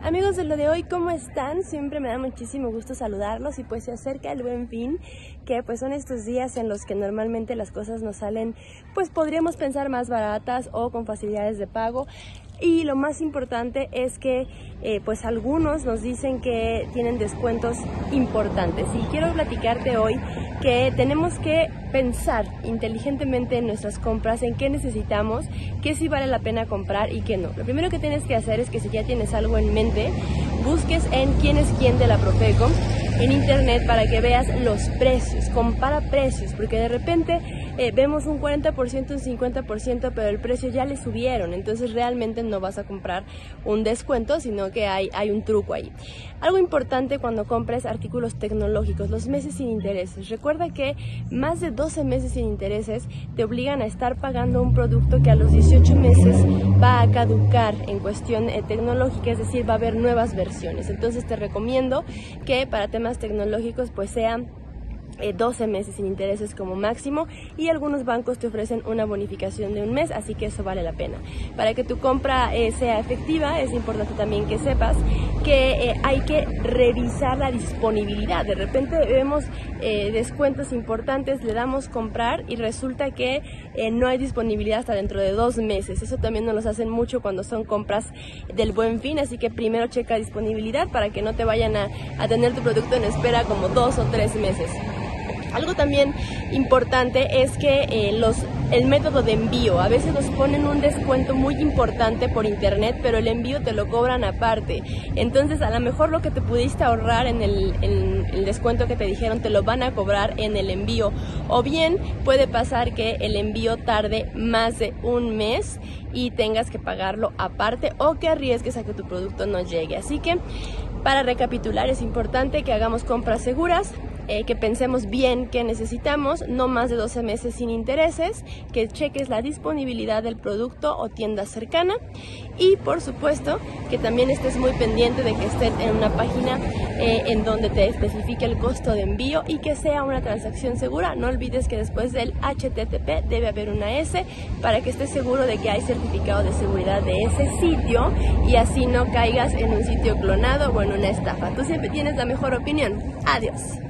Amigos de lo de hoy, ¿cómo están? Siempre me da muchísimo gusto saludarlos y pues se acerca el buen fin, que pues son estos días en los que normalmente las cosas nos salen, pues podríamos pensar más baratas o con facilidades de pago. Y lo más importante es que eh, pues algunos nos dicen que tienen descuentos importantes. Y quiero platicarte hoy que tenemos que pensar inteligentemente en nuestras compras, en qué necesitamos, qué sí vale la pena comprar y qué no. Lo primero que tienes que hacer es que si ya tienes algo en mente, busques en quién es quién de la Profeco en internet para que veas los precios, compara precios, porque de repente eh, vemos un 40%, un 50%, pero el precio ya le subieron, entonces realmente no vas a comprar un descuento, sino que hay, hay un truco ahí. Algo importante cuando compres artículos tecnológicos, los meses sin intereses. Recuerda que más de 12 meses sin intereses te obligan a estar pagando un producto que a los 18 meses va a caducar en cuestión eh, tecnológica, es decir, va a haber nuevas versiones. Entonces te recomiendo que para temas tecnológicos pues sean 12 eh, meses sin intereses como máximo y algunos bancos te ofrecen una bonificación de un mes, así que eso vale la pena. Para que tu compra eh, sea efectiva es importante también que sepas que eh, hay que revisar la disponibilidad. De repente vemos descuentos importantes, le damos comprar y resulta que no hay disponibilidad hasta dentro de dos meses. Eso también nos lo hacen mucho cuando son compras del buen fin, así que primero checa disponibilidad para que no te vayan a, a tener tu producto en espera como dos o tres meses. Algo también importante es que eh, los, el método de envío, a veces nos ponen un descuento muy importante por internet, pero el envío te lo cobran aparte. Entonces a lo mejor lo que te pudiste ahorrar en el, en el descuento que te dijeron te lo van a cobrar en el envío. O bien puede pasar que el envío tarde más de un mes y tengas que pagarlo aparte o que arriesgues a que tu producto no llegue. Así que para recapitular es importante que hagamos compras seguras, eh, que pensemos bien qué necesitamos, no más de 12 meses sin intereses, que cheques la disponibilidad del producto o tienda cercana y por supuesto que también estés muy pendiente de que esté en una página eh, en donde te especifique el costo de envío y que sea una transacción segura. No olvides que después del HTTP debe haber una S para que estés seguro de que hay certificado de seguridad de ese sitio y así no caigas en un sitio clonado o en una estafa. Tú siempre tienes la mejor opinión. Adiós.